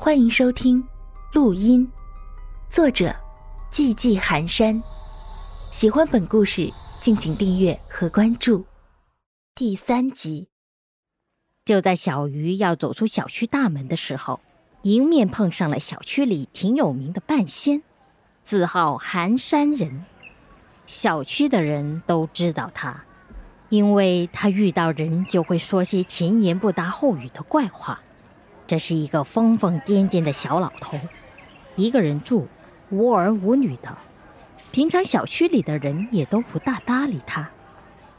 欢迎收听录音，作者寂寂寒山。喜欢本故事，敬请订阅和关注。第三集，就在小鱼要走出小区大门的时候，迎面碰上了小区里挺有名的半仙，字号寒山人。小区的人都知道他，因为他遇到人就会说些前言不搭后语的怪话。这是一个疯疯癫癫的小老头，一个人住，无儿无女的。平常小区里的人也都不大搭理他。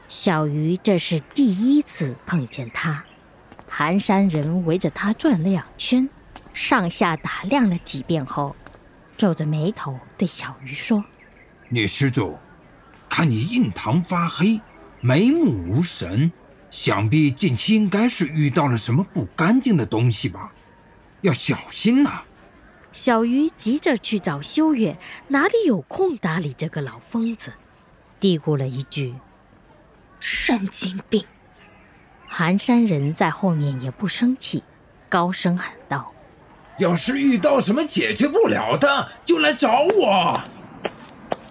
小鱼这是第一次碰见他，寒山人围着他转了两圈，上下打量了几遍后，皱着眉头对小鱼说：“女施主，看你印堂发黑，眉目无神。”想必近期应该是遇到了什么不干净的东西吧，要小心呐！小鱼急着去找修月，哪里有空搭理这个老疯子？嘀咕了一句：“神经病。”寒山人在后面也不生气，高声喊道：“要是遇到什么解决不了的，就来找我。”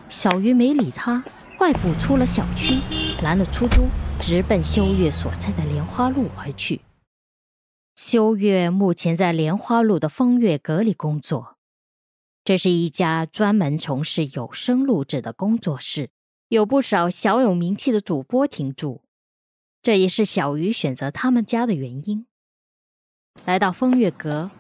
小鱼没理他，快步出了小区，拦了出租。直奔修月所在的莲花路而去。修月目前在莲花路的风月阁里工作，这是一家专门从事有声录制的工作室，有不少小有名气的主播停驻，这也是小鱼选择他们家的原因。来到风月阁，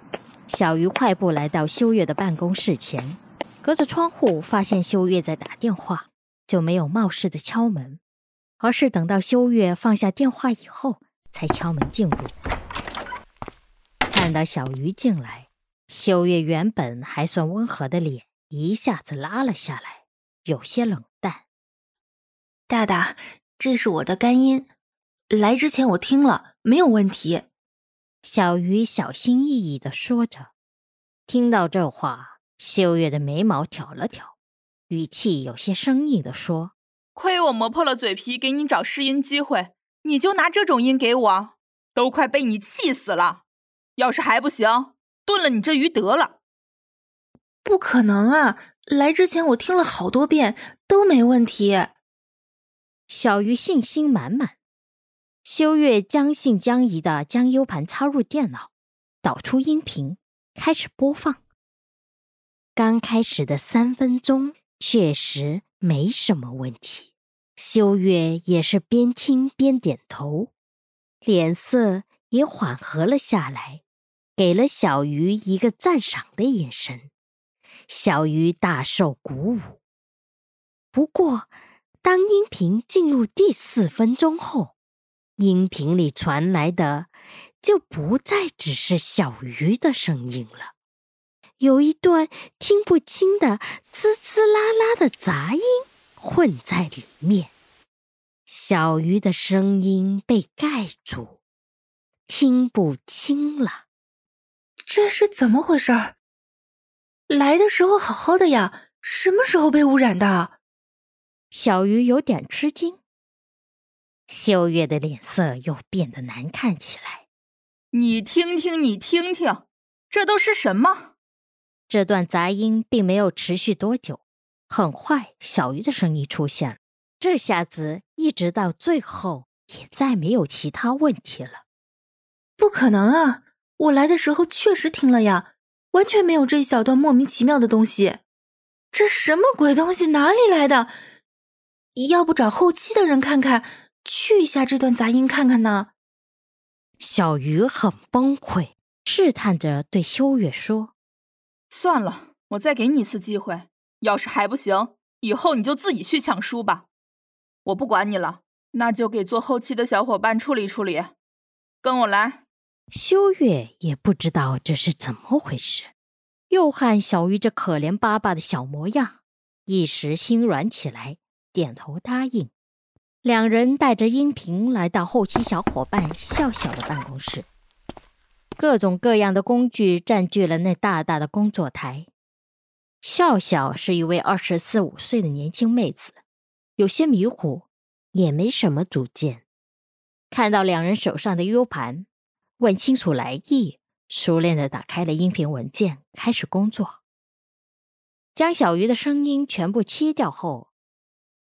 小鱼快步来到修月的办公室前，隔着窗户发现修月在打电话，就没有冒失的敲门。而是等到修月放下电话以后，才敲门进入。看到小鱼进来，修月原本还算温和的脸一下子拉了下来，有些冷淡。大大，这是我的干音，来之前我听了，没有问题。小鱼小心翼翼的说着。听到这话，修月的眉毛挑了挑，语气有些生硬的说。亏我磨破了嘴皮给你找试音机会，你就拿这种音给我，都快被你气死了！要是还不行，炖了你这鱼得了。不可能啊！来之前我听了好多遍都没问题。小鱼信心满满。修月将信将疑的将 U 盘插入电脑，导出音频，开始播放。刚开始的三分钟确实没什么问题。修月也是边听边点头，脸色也缓和了下来，给了小鱼一个赞赏的眼神。小鱼大受鼓舞。不过，当音频进入第四分钟后，音频里传来的就不再只是小鱼的声音了，有一段听不清的滋滋啦啦的杂音。混在里面，小鱼的声音被盖住，听不清了。这是怎么回事儿？来的时候好好的呀，什么时候被污染的？小鱼有点吃惊。秀月的脸色又变得难看起来。你听听，你听听，这都是什么？这段杂音并没有持续多久。很快，小鱼的声音出现了。这下子，一直到最后，也再没有其他问题了。不可能啊！我来的时候确实听了呀，完全没有这一小段莫名其妙的东西。这什么鬼东西？哪里来的？要不找后期的人看看，去一下这段杂音看看呢？小鱼很崩溃，试探着对修月说：“算了，我再给你一次机会。”要是还不行，以后你就自己去抢书吧，我不管你了。那就给做后期的小伙伴处理处理，跟我来。修月也不知道这是怎么回事，又看小鱼这可怜巴巴的小模样，一时心软起来，点头答应。两人带着音频来到后期小伙伴笑笑的办公室，各种各样的工具占据了那大大的工作台。笑笑是一位二十四五岁的年轻妹子，有些迷糊，也没什么主见。看到两人手上的 U 盘，问清楚来意，熟练的打开了音频文件，开始工作。将小鱼的声音全部切掉后，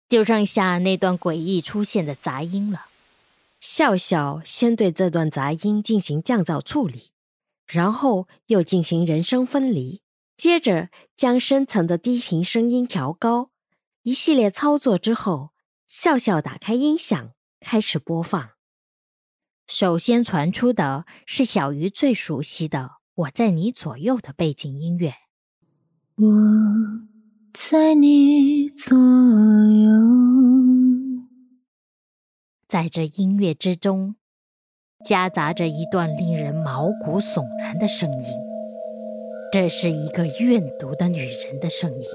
就剩下那段诡异出现的杂音了。笑笑先对这段杂音进行降噪处理，然后又进行人声分离，接着将深层的低频声音调高。一系列操作之后，笑笑打开音响，开始播放。首先传出的是小鱼最熟悉的《我在你左右》的背景音乐。我在你左右，在这音乐之中，夹杂着一段令人毛骨悚然的声音。这是一个怨毒的女人的声音，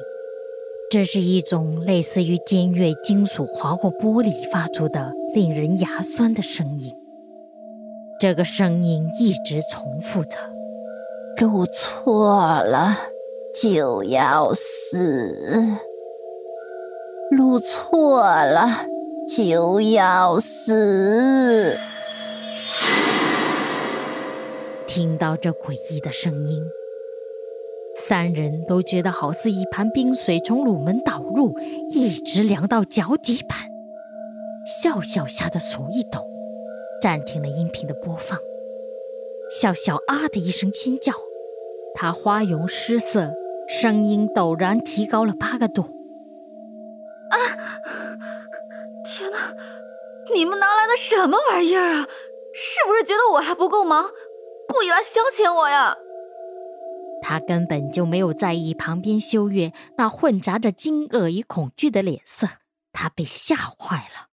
这是一种类似于尖锐金属划过玻璃发出的令人牙酸的声音。这个声音一直重复着：“录错了就要死，录错了就要死。”听到这诡异的声音，三人都觉得好似一盘冰水从鲁门倒入，一直凉到脚底板。笑笑吓得手一抖。暂停了音频的播放，笑笑啊的一声惊叫，他花容失色，声音陡然提高了八个度。啊！天哪，你们拿来的什么玩意儿啊？是不是觉得我还不够忙，故意来消遣我呀？他根本就没有在意旁边修月那混杂着惊愕与恐惧的脸色，他被吓坏了。